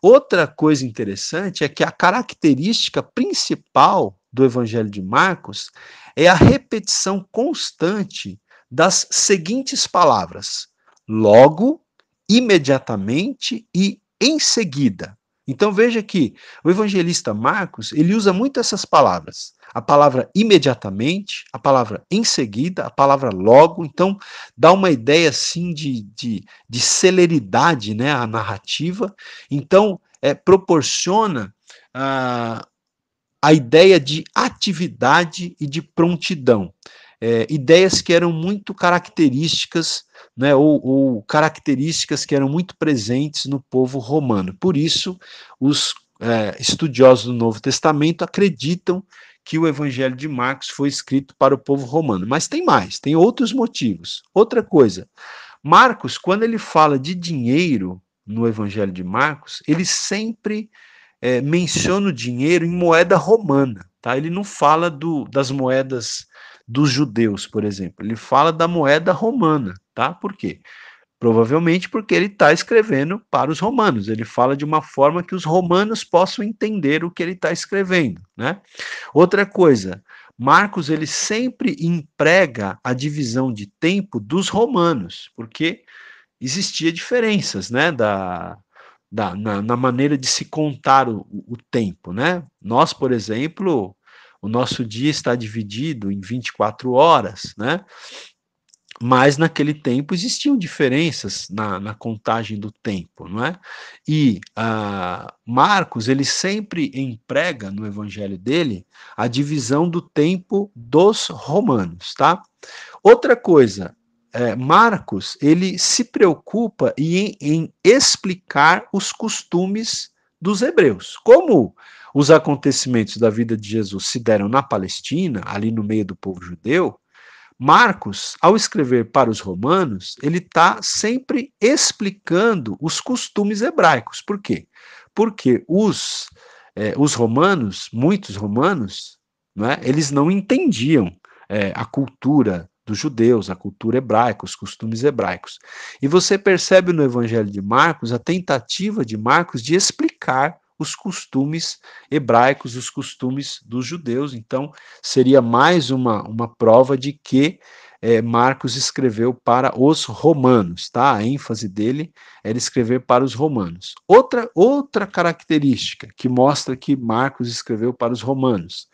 A: Outra coisa interessante é que a característica principal do Evangelho de Marcos é a repetição constante das seguintes palavras: logo, imediatamente e em seguida. Então veja que o evangelista Marcos, ele usa muito essas palavras. A palavra imediatamente, a palavra em seguida, a palavra logo, então dá uma ideia assim de, de, de celeridade né, a narrativa, então é, proporciona ah, a ideia de atividade e de prontidão. É, ideias que eram muito características, né, ou, ou, características que eram muito presentes no povo romano. Por isso, os é, estudiosos do Novo Testamento acreditam que o Evangelho de Marcos foi escrito para o povo romano. Mas tem mais, tem outros motivos. Outra coisa, Marcos, quando ele fala de dinheiro no Evangelho de Marcos, ele sempre é, menciona o dinheiro em moeda romana, tá? Ele não fala do, das moedas dos judeus, por exemplo. Ele fala da moeda romana, tá? Por quê? Provavelmente porque ele está escrevendo para os romanos. Ele fala de uma forma que os romanos possam entender o que ele está escrevendo, né? Outra coisa, Marcos ele sempre emprega a divisão de tempo dos romanos, porque existia diferenças, né, da, da, na, na, maneira de se contar o, o, tempo, né? Nós, por exemplo, o nosso dia está dividido em 24 horas, né? Mas naquele tempo existiam diferenças na, na contagem do tempo, não é? E uh, Marcos, ele sempre emprega no evangelho dele a divisão do tempo dos romanos, tá? Outra coisa, é, Marcos ele se preocupa em, em explicar os costumes dos hebreus. Como os acontecimentos da vida de Jesus se deram na Palestina, ali no meio do povo judeu, Marcos, ao escrever para os romanos, ele está sempre explicando os costumes hebraicos. Por quê? Porque os, é, os romanos, muitos romanos, não é, eles não entendiam é, a cultura dos judeus, a cultura hebraica, os costumes hebraicos. E você percebe no Evangelho de Marcos a tentativa de Marcos de explicar os costumes hebraicos, os costumes dos judeus. Então, seria mais uma, uma prova de que é, Marcos escreveu para os romanos, tá? A ênfase dele era escrever para os romanos. Outra, outra característica que mostra que Marcos escreveu para os romanos.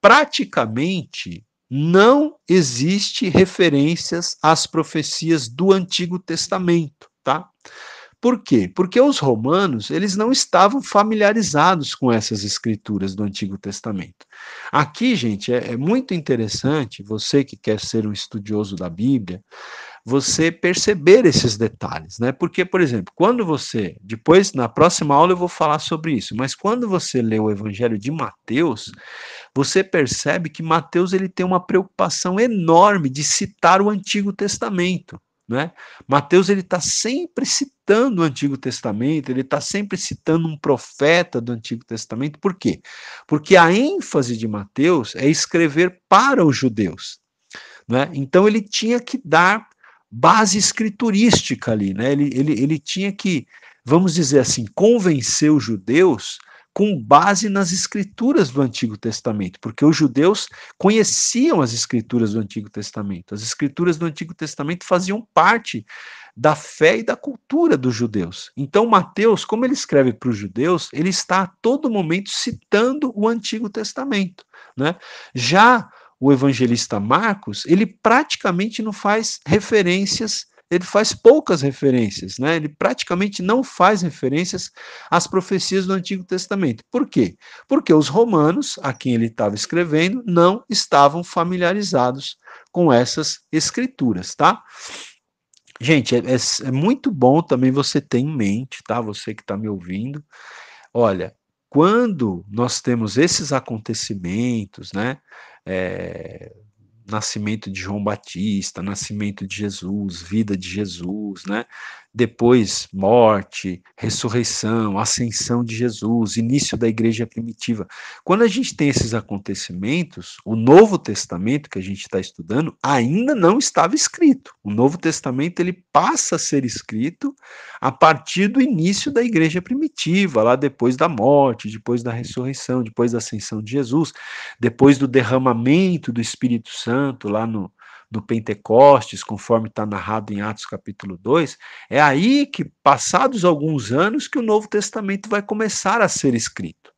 A: Praticamente não existe referências às profecias do Antigo Testamento? Por quê? Porque os romanos, eles não estavam familiarizados com essas escrituras do Antigo Testamento. Aqui, gente, é, é muito interessante, você que quer ser um estudioso da Bíblia, você perceber esses detalhes, né? Porque, por exemplo, quando você, depois na próxima aula eu vou falar sobre isso, mas quando você lê o Evangelho de Mateus, você percebe que Mateus ele tem uma preocupação enorme de citar o Antigo Testamento. Né? Mateus ele está sempre citando o Antigo Testamento, ele está sempre citando um profeta do Antigo Testamento. Por quê? Porque a ênfase de Mateus é escrever para os judeus. Né? Então ele tinha que dar base escriturística ali, né? Ele, ele, ele tinha que, vamos dizer assim, convencer os judeus com base nas escrituras do Antigo Testamento, porque os judeus conheciam as escrituras do Antigo Testamento. As escrituras do Antigo Testamento faziam parte da fé e da cultura dos judeus. Então, Mateus, como ele escreve para os judeus, ele está a todo momento citando o Antigo Testamento. Né? Já o evangelista Marcos, ele praticamente não faz referências, ele faz poucas referências, né? Ele praticamente não faz referências às profecias do Antigo Testamento. Por quê? Porque os romanos, a quem ele estava escrevendo, não estavam familiarizados com essas escrituras, tá? Gente, é, é, é muito bom também você ter em mente, tá? Você que está me ouvindo. Olha, quando nós temos esses acontecimentos, né? É, nascimento de João Batista, nascimento de Jesus, vida de Jesus, né? Depois, morte, ressurreição, ascensão de Jesus, início da igreja primitiva. Quando a gente tem esses acontecimentos, o Novo Testamento que a gente está estudando ainda não estava escrito. O Novo Testamento ele passa a ser escrito a partir do início da igreja primitiva, lá depois da morte, depois da ressurreição, depois da ascensão de Jesus, depois do derramamento do Espírito Santo lá no, no Pentecostes, conforme está narrado em Atos capítulo 2, é aí que, passados alguns anos, que o Novo Testamento vai começar a ser escrito.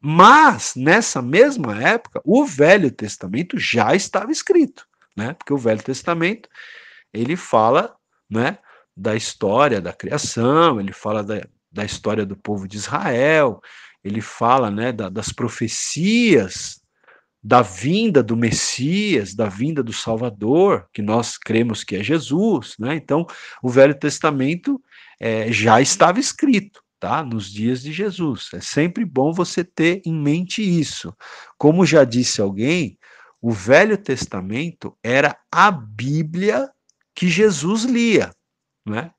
A: Mas, nessa mesma época, o Velho Testamento já estava escrito, né? Porque o Velho Testamento, ele fala, né, da história da criação, ele fala da, da história do povo de Israel, ele fala, né, da, das profecias da vinda do Messias, da vinda do Salvador, que nós cremos que é Jesus, né? Então, o Velho Testamento é, já estava escrito, tá? Nos dias de Jesus. É sempre bom você ter em mente isso. Como já disse alguém, o Velho Testamento era a Bíblia que Jesus lia, né?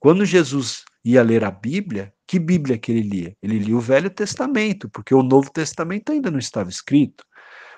A: Quando Jesus ia ler a Bíblia, que Bíblia que ele lia? Ele lia o Velho Testamento, porque o Novo Testamento ainda não estava escrito.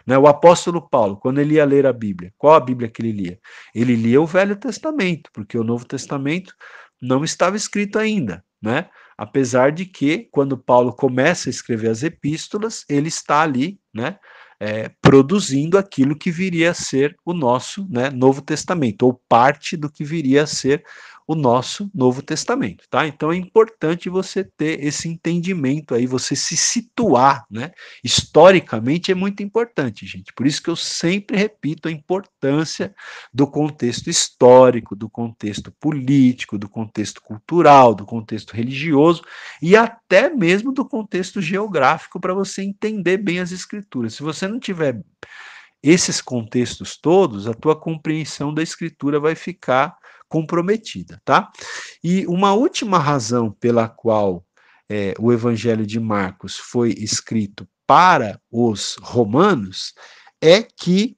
A: Né? O apóstolo Paulo, quando ele ia ler a Bíblia, qual a Bíblia que ele lia? Ele lia o Velho Testamento, porque o Novo Testamento não estava escrito ainda, né? Apesar de que, quando Paulo começa a escrever as epístolas, ele está ali, né? É, produzindo aquilo que viria a ser o nosso né, Novo Testamento, ou parte do que viria a ser o nosso Novo Testamento, tá? Então é importante você ter esse entendimento aí, você se situar, né? Historicamente é muito importante, gente. Por isso que eu sempre repito a importância do contexto histórico, do contexto político, do contexto cultural, do contexto religioso e até mesmo do contexto geográfico para você entender bem as escrituras. Se você não tiver esses contextos todos, a tua compreensão da escritura vai ficar comprometida, tá? E uma última razão pela qual é, o Evangelho de Marcos foi escrito para os romanos é que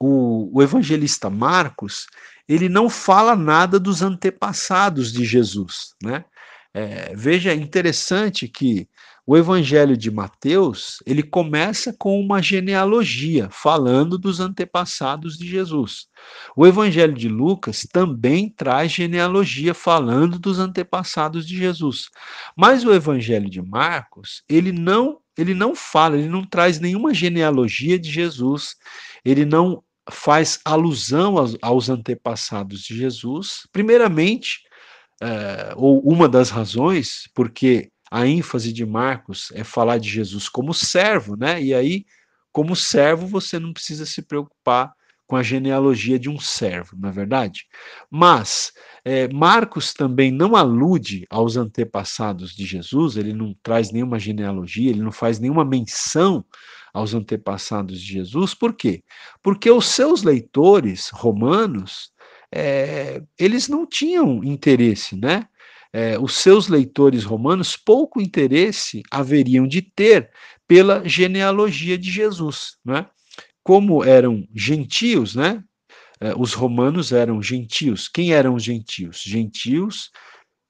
A: o, o evangelista Marcos ele não fala nada dos antepassados de Jesus, né? É, veja, interessante que o Evangelho de Mateus, ele começa com uma genealogia, falando dos antepassados de Jesus. O Evangelho de Lucas também traz genealogia, falando dos antepassados de Jesus. Mas o Evangelho de Marcos, ele não, ele não fala, ele não traz nenhuma genealogia de Jesus, ele não faz alusão aos, aos antepassados de Jesus. Primeiramente, é, ou uma das razões, porque a ênfase de Marcos é falar de Jesus como servo, né? E aí, como servo, você não precisa se preocupar com a genealogia de um servo, não é verdade? Mas é, Marcos também não alude aos antepassados de Jesus, ele não traz nenhuma genealogia, ele não faz nenhuma menção aos antepassados de Jesus, por quê? Porque os seus leitores romanos, é, eles não tinham interesse, né? É, os seus leitores romanos pouco interesse haveriam de ter pela genealogia de Jesus, né? Como eram gentios, né? É, os romanos eram gentios. Quem eram os gentios? Gentios,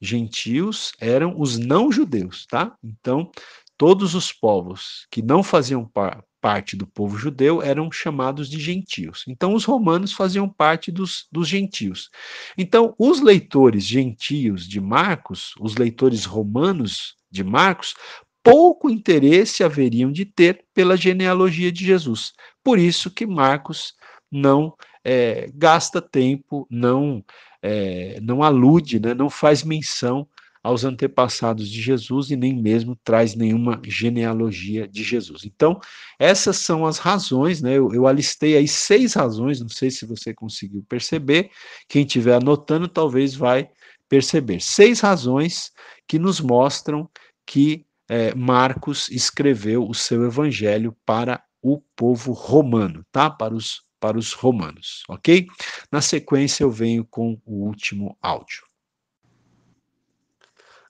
A: gentios eram os não judeus, tá? Então, todos os povos que não faziam par parte do povo judeu eram chamados de gentios. Então, os romanos faziam parte dos, dos gentios. Então, os leitores gentios de Marcos, os leitores romanos de Marcos, pouco interesse haveriam de ter pela genealogia de Jesus. Por isso que Marcos não é, gasta tempo, não é, não alude, né, não faz menção aos antepassados de Jesus e nem mesmo traz nenhuma genealogia de Jesus. Então, essas são as razões, né? Eu, eu alistei aí seis razões, não sei se você conseguiu perceber. Quem estiver anotando, talvez vai perceber. Seis razões que nos mostram que é, Marcos escreveu o seu evangelho para o povo romano, tá? Para os, para os romanos, ok? Na sequência, eu venho com o último áudio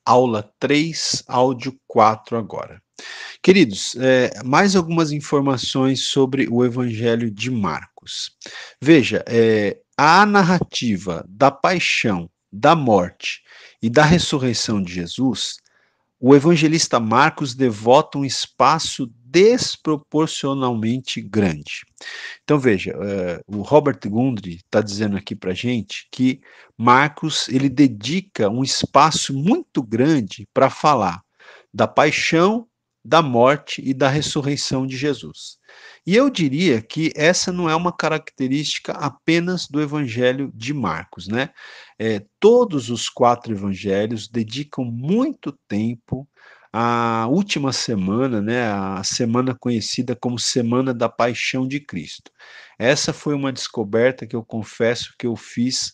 A: aula 3, áudio 4 agora. Queridos, é, mais algumas informações sobre o Evangelho de Marcos. Veja, é, a narrativa da paixão, da morte e da ressurreição de Jesus, o evangelista Marcos devota um espaço desproporcionalmente grande. Então veja, uh, o Robert Gundry está dizendo aqui para gente que Marcos ele dedica um espaço muito grande para falar da paixão, da morte e da ressurreição de Jesus. E eu diria que essa não é uma característica apenas do Evangelho de Marcos, né? É, todos os quatro evangelhos dedicam muito tempo à última semana, né? A semana conhecida como Semana da Paixão de Cristo. Essa foi uma descoberta que eu confesso que eu fiz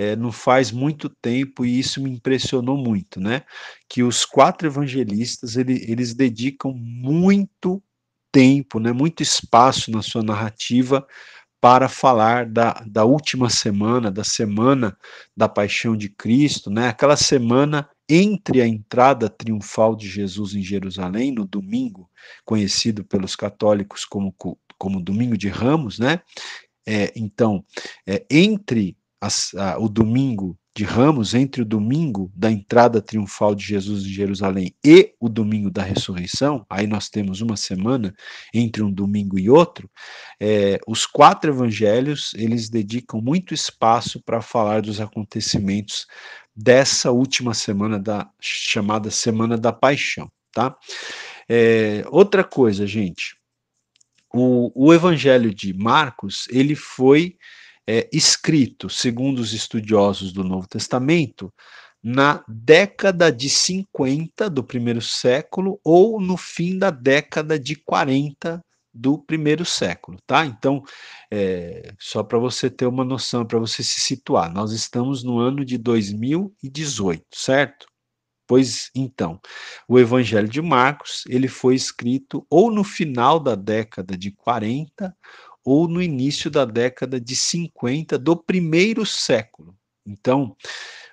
A: é, não faz muito tempo e isso me impressionou muito, né? Que os quatro evangelistas ele, eles dedicam muito tempo, né, muito espaço na sua narrativa para falar da, da última semana, da semana da paixão de Cristo, né, aquela semana entre a entrada triunfal de Jesus em Jerusalém, no domingo, conhecido pelos católicos como, como Domingo de Ramos, né? É, então, é, entre as, a, o domingo de Ramos, entre o domingo da entrada triunfal de Jesus em Jerusalém e o domingo da ressurreição, aí nós temos uma semana entre um domingo e outro, é, os quatro evangelhos, eles dedicam muito espaço para falar dos acontecimentos dessa última semana da chamada Semana da Paixão, tá? É, outra coisa, gente, o, o evangelho de Marcos, ele foi é, escrito, segundo os estudiosos do Novo Testamento, na década de 50 do primeiro século ou no fim da década de 40 do primeiro século, tá? Então, é, só para você ter uma noção, para você se situar, nós estamos no ano de 2018, certo? Pois então, o Evangelho de Marcos, ele foi escrito ou no final da década de 40 ou no início da década de 50 do primeiro século. Então,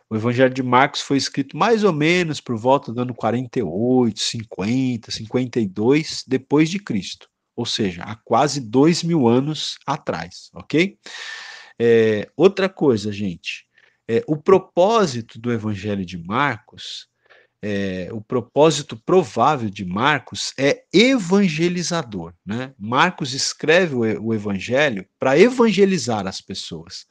A: o Evangelho de Marcos foi escrito mais ou menos por volta do ano 48, 50, 52 depois de Cristo, ou seja, há quase dois mil anos atrás, ok? É, outra coisa, gente, é, o propósito do Evangelho de Marcos é, o propósito provável de Marcos é evangelizador. Né? Marcos escreve o, o evangelho para evangelizar as pessoas.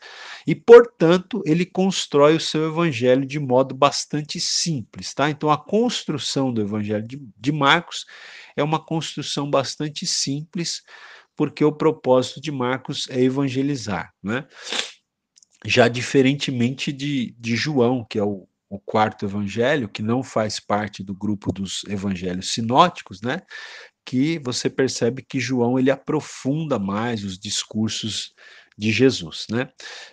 A: E, portanto, ele constrói o seu evangelho de modo bastante simples. Tá? Então, a construção do evangelho de, de Marcos é uma construção bastante simples, porque o propósito de Marcos é evangelizar. Né? Já diferentemente de, de João, que é o o quarto evangelho, que não faz parte do grupo dos evangelhos sinóticos, né? Que você percebe que João ele aprofunda mais os discursos de Jesus, né?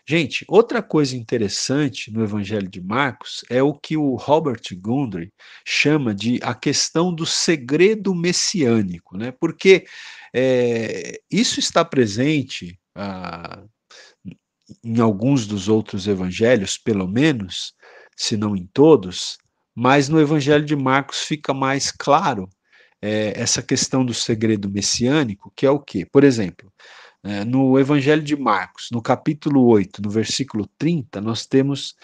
A: Gente, outra coisa interessante no Evangelho de Marcos é o que o Robert Gundry chama de a questão do segredo messiânico, né? Porque é, isso está presente ah, em alguns dos outros evangelhos, pelo menos, se não em todos, mas no Evangelho de Marcos fica mais claro é, essa questão do segredo messiânico, que é o quê? Por exemplo, é, no Evangelho de Marcos, no capítulo 8, no versículo 30, nós temos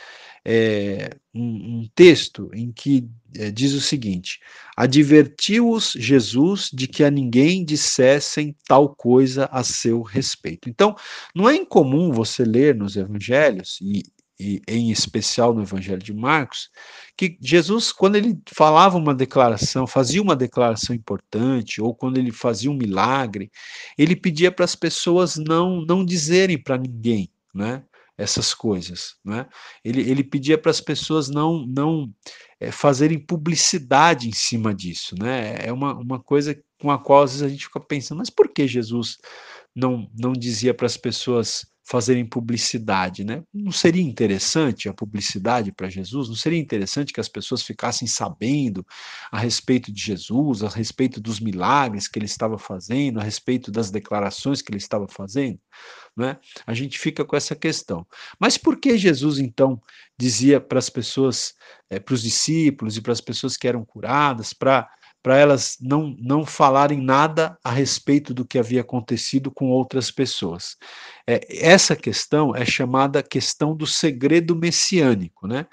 A: é, um, um, texto em que é, diz o seguinte: Advertiu-os Jesus de que a ninguém dissessem tal coisa a seu respeito. Então, não é incomum você ler nos evangelhos, e e em especial no Evangelho de Marcos, que Jesus, quando ele falava uma declaração, fazia uma declaração importante, ou quando ele fazia um milagre, ele pedia para as pessoas não, não dizerem para ninguém, né? Essas coisas, né? Ele, ele pedia para as pessoas não, não é, fazerem publicidade em cima disso, né? É uma, uma coisa com a qual às vezes a gente fica pensando, mas por que Jesus não, não dizia para as pessoas fazerem publicidade, né? Não seria interessante a publicidade para Jesus? Não seria interessante que as pessoas ficassem sabendo a respeito de Jesus, a respeito dos milagres que ele estava fazendo, a respeito das declarações que ele estava fazendo? Né? A gente fica com essa questão. Mas por que Jesus então dizia para as pessoas, é, para os discípulos e para as pessoas que eram curadas, para para elas não, não falarem nada a respeito do que havia acontecido com outras pessoas. É, essa questão é chamada questão do segredo messiânico, né?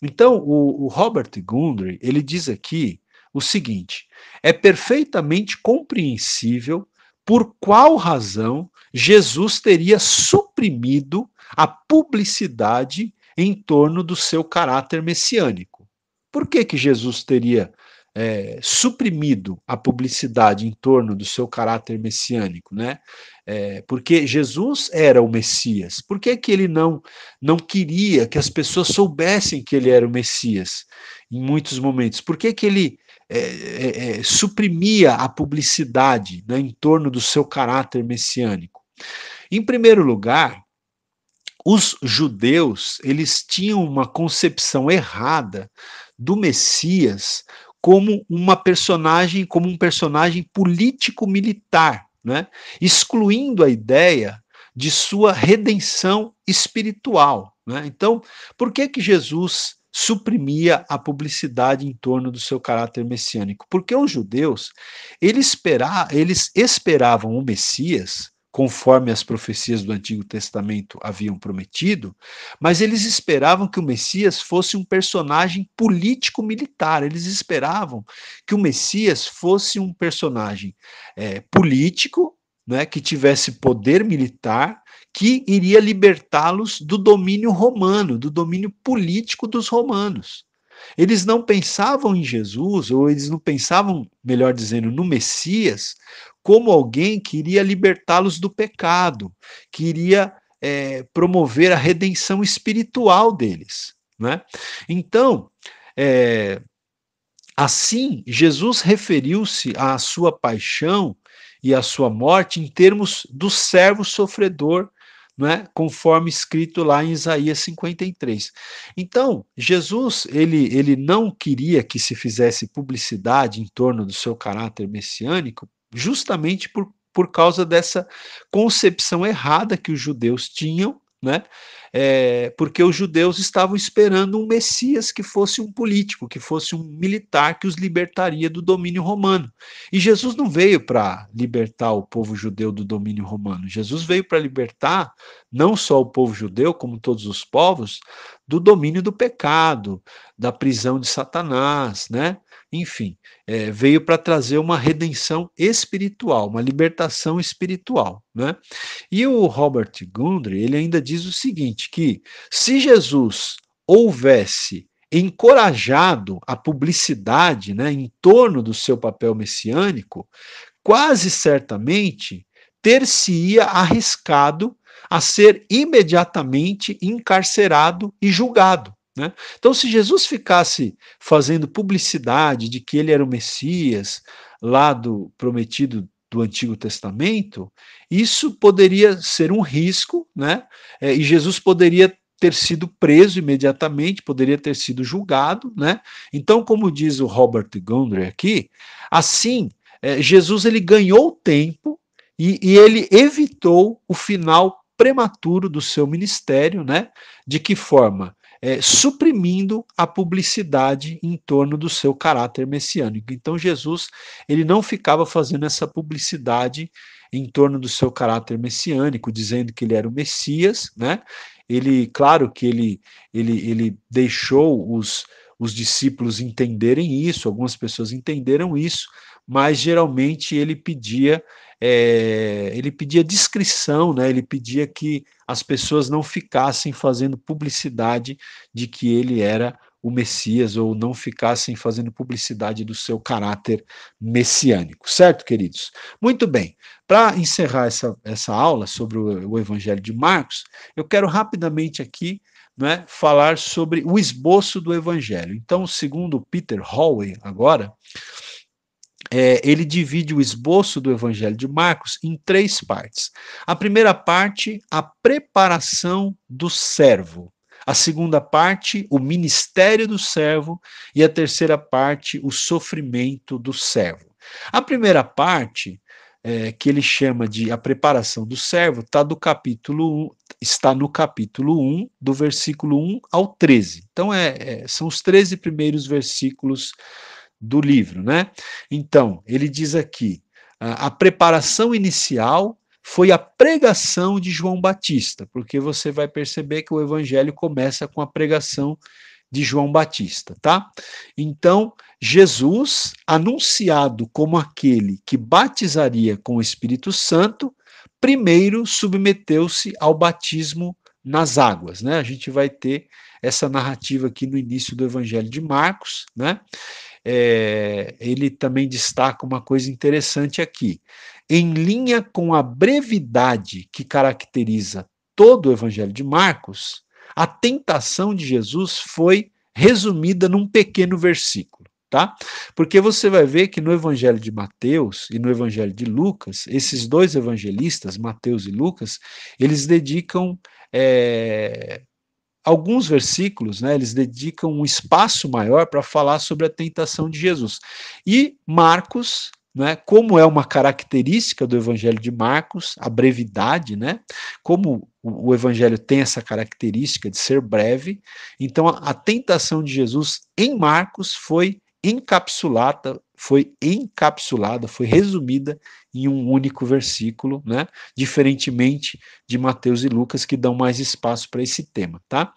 A: Então, o, o Robert Gundry, ele diz aqui o seguinte: é perfeitamente compreensível por qual razão Jesus teria suprimido a publicidade em torno do seu caráter messiânico. Por que, que Jesus teria é, suprimido a publicidade em torno do seu caráter messiânico, né? É, porque Jesus era o Messias. Por que, que ele não, não queria que as pessoas soubessem que ele era o Messias em muitos momentos? Por que, que ele é, é, é suprimia a publicidade né, em torno do seu caráter messiânico? Em primeiro lugar, os judeus eles tinham uma concepção errada do Messias como uma personagem, como um personagem político-militar, né? excluindo a ideia de sua redenção espiritual. Né? Então, por que que Jesus suprimia a publicidade em torno do seu caráter messiânico? Porque os judeus eles, eles esperavam o Messias conforme as profecias do Antigo Testamento haviam prometido, mas eles esperavam que o Messias fosse um personagem político-militar. Eles esperavam que o Messias fosse um personagem é, político, né, que tivesse poder militar, que iria libertá-los do domínio romano, do domínio político dos romanos. Eles não pensavam em Jesus, ou eles não pensavam, melhor dizendo, no Messias, como alguém que iria libertá-los do pecado, que iria é, promover a redenção espiritual deles. Né? Então, é, assim, Jesus referiu-se à sua paixão e à sua morte em termos do servo sofredor né, conforme escrito lá em Isaías 53. Então, Jesus, ele, ele não queria que se fizesse publicidade em torno do seu caráter messiânico, justamente por, por causa dessa concepção errada que os judeus tinham né? É, porque os judeus estavam esperando um Messias que fosse um político, que fosse um militar que os libertaria do domínio romano. E Jesus não veio para libertar o povo judeu do domínio romano. Jesus veio para libertar não só o povo judeu, como todos os povos, do domínio do pecado, da prisão de Satanás, né? Enfim, é, veio para trazer uma redenção espiritual, uma libertação espiritual. Né? E o Robert Gundry, ele ainda diz o seguinte, que se Jesus houvesse encorajado a publicidade né, em torno do seu papel messiânico, quase certamente ter-se-ia arriscado a ser imediatamente encarcerado e julgado. Né? Então, se Jesus ficasse fazendo publicidade de que ele era o Messias, lá do prometido do Antigo Testamento, isso poderia ser um risco, né? É, e Jesus poderia ter sido preso imediatamente, poderia ter sido julgado, né? Então, como diz o Robert Gundry aqui, assim, é, Jesus ele ganhou tempo e, e ele evitou o final prematuro do seu ministério, né? De que forma? É, suprimindo a publicidade em torno do seu caráter messiânico. Então Jesus ele não ficava fazendo essa publicidade em torno do seu caráter messiânico, dizendo que ele era o Messias, né? Ele, claro que ele ele, ele deixou os os discípulos entenderem isso, algumas pessoas entenderam isso, mas geralmente ele pedia é, ele pedia discrição, né? ele pedia que as pessoas não ficassem fazendo publicidade de que ele era o Messias, ou não ficassem fazendo publicidade do seu caráter messiânico, certo, queridos? Muito bem, para encerrar essa, essa aula sobre o, o Evangelho de Marcos, eu quero rapidamente aqui né, falar sobre o esboço do Evangelho. Então, segundo Peter Hallway, agora, é, ele divide o esboço do Evangelho de Marcos em três partes. A primeira parte, a preparação do servo. A segunda parte, o ministério do servo. E a terceira parte, o sofrimento do servo. A primeira parte, é, que ele chama de a preparação do servo, tá do capítulo 1, está no capítulo 1, do versículo 1 ao 13. Então, é, é, são os 13 primeiros versículos do livro, né? Então, ele diz aqui: a, a preparação inicial foi a pregação de João Batista, porque você vai perceber que o evangelho começa com a pregação de João Batista, tá? Então, Jesus, anunciado como aquele que batizaria com o Espírito Santo, primeiro submeteu-se ao batismo nas águas, né? A gente vai ter essa narrativa aqui no início do Evangelho de Marcos, né? É, ele também destaca uma coisa interessante aqui. Em linha com a brevidade que caracteriza todo o Evangelho de Marcos, a tentação de Jesus foi resumida num pequeno versículo, tá? Porque você vai ver que no Evangelho de Mateus e no Evangelho de Lucas, esses dois evangelistas, Mateus e Lucas, eles dedicam é, alguns versículos, né, eles dedicam um espaço maior para falar sobre a tentação de Jesus. E Marcos, né, como é uma característica do Evangelho de Marcos, a brevidade, né, como o, Evangelho tem essa característica de ser breve, então a, a tentação de Jesus em Marcos foi encapsulada, foi encapsulada, foi resumida em um único versículo, né? Diferentemente de Mateus e Lucas que dão mais espaço para esse tema, tá?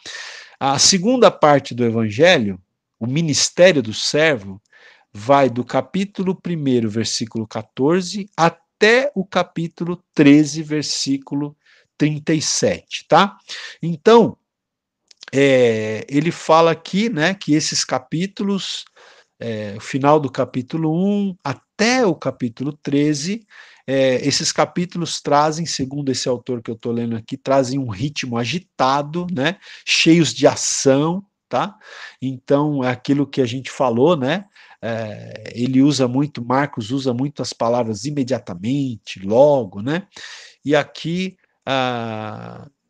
A: A segunda parte do evangelho, o ministério do servo, vai do capítulo 1, versículo 14 até o capítulo 13, versículo 37, tá? Então, é, ele fala aqui, né, que esses capítulos é, o final do capítulo 1 até o capítulo 13. É, esses capítulos trazem, segundo esse autor que eu estou lendo aqui, trazem um ritmo agitado, né, cheios de ação, tá? Então, é aquilo que a gente falou, né? É, ele usa muito, Marcos usa muito as palavras imediatamente, logo, né? E aqui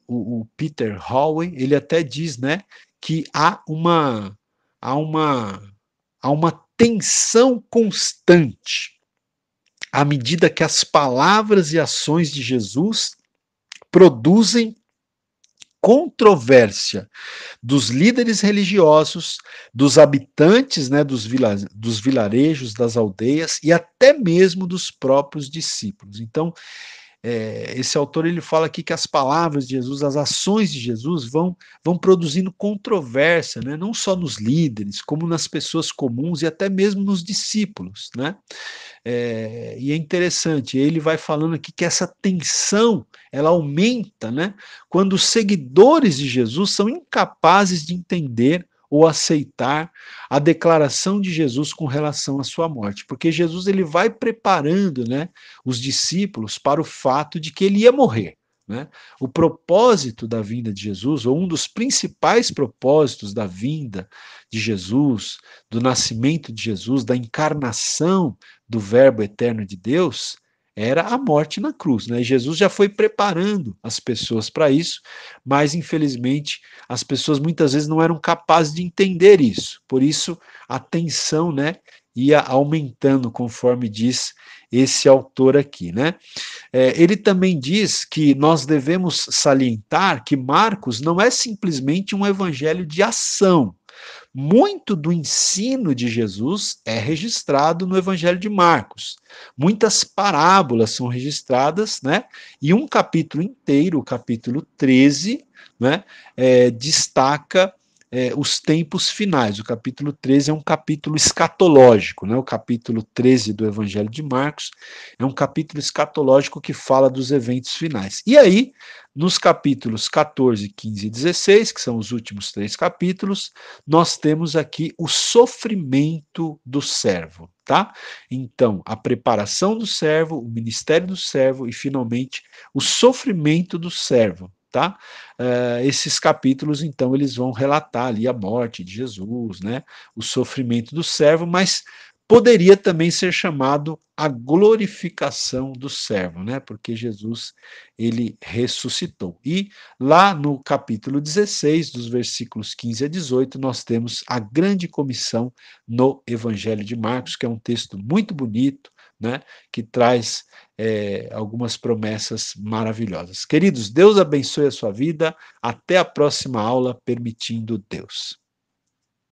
A: o, o, Peter Howey, ele até diz, né, que há uma há uma há uma tensão constante à medida que as palavras e ações de Jesus produzem controvérsia dos líderes religiosos, dos habitantes né, dos, vila, dos vilarejos, das aldeias e até mesmo dos próprios discípulos. Então, é, esse autor ele fala aqui que as palavras de Jesus, as ações de Jesus vão, vão produzindo controvérsia, né? não só nos líderes, como nas pessoas comuns e até mesmo nos discípulos. Né? É, e é interessante, ele vai falando aqui que essa tensão ela aumenta né? quando os seguidores de Jesus são incapazes de entender ou aceitar a declaração de Jesus com relação à sua morte, porque Jesus ele vai preparando, né, os discípulos para o fato de que ele ia morrer. Né? O propósito da vinda de Jesus, ou um dos principais propósitos da vinda de Jesus, do nascimento de Jesus, da encarnação do Verbo eterno de Deus, era a morte na cruz. Né? Jesus já foi preparando as pessoas para isso, mas infelizmente as pessoas muitas vezes não eram capazes de entender isso. Por isso a tensão né, ia aumentando, conforme diz esse autor aqui. Né? É, ele também diz que nós devemos salientar que Marcos não é simplesmente um evangelho de ação, muito do ensino de Jesus é registrado no Evangelho de Marcos. Muitas parábolas são registradas, né? E um capítulo inteiro, o capítulo 13, né, é, destaca é, os tempos finais. O capítulo 13 é um capítulo escatológico, né? o capítulo 13 do Evangelho de Marcos é um capítulo escatológico que fala dos eventos finais. E aí, nos capítulos 14, 15 e 16, que são os últimos três capítulos, nós temos aqui o sofrimento do servo, tá? Então, a preparação do servo, o ministério do servo e, finalmente, o sofrimento do servo tá? Uh, esses capítulos, então, eles vão relatar ali a morte de Jesus, né? O sofrimento do servo, mas poderia também ser chamado a glorificação do servo, né? Porque Jesus ele ressuscitou. E lá no capítulo 16, dos versículos 15 a 18, nós temos a grande comissão no Evangelho de Marcos, que é um texto muito bonito, né? Que traz é, algumas promessas maravilhosas. Queridos, Deus abençoe a sua vida. Até a próxima aula, permitindo Deus.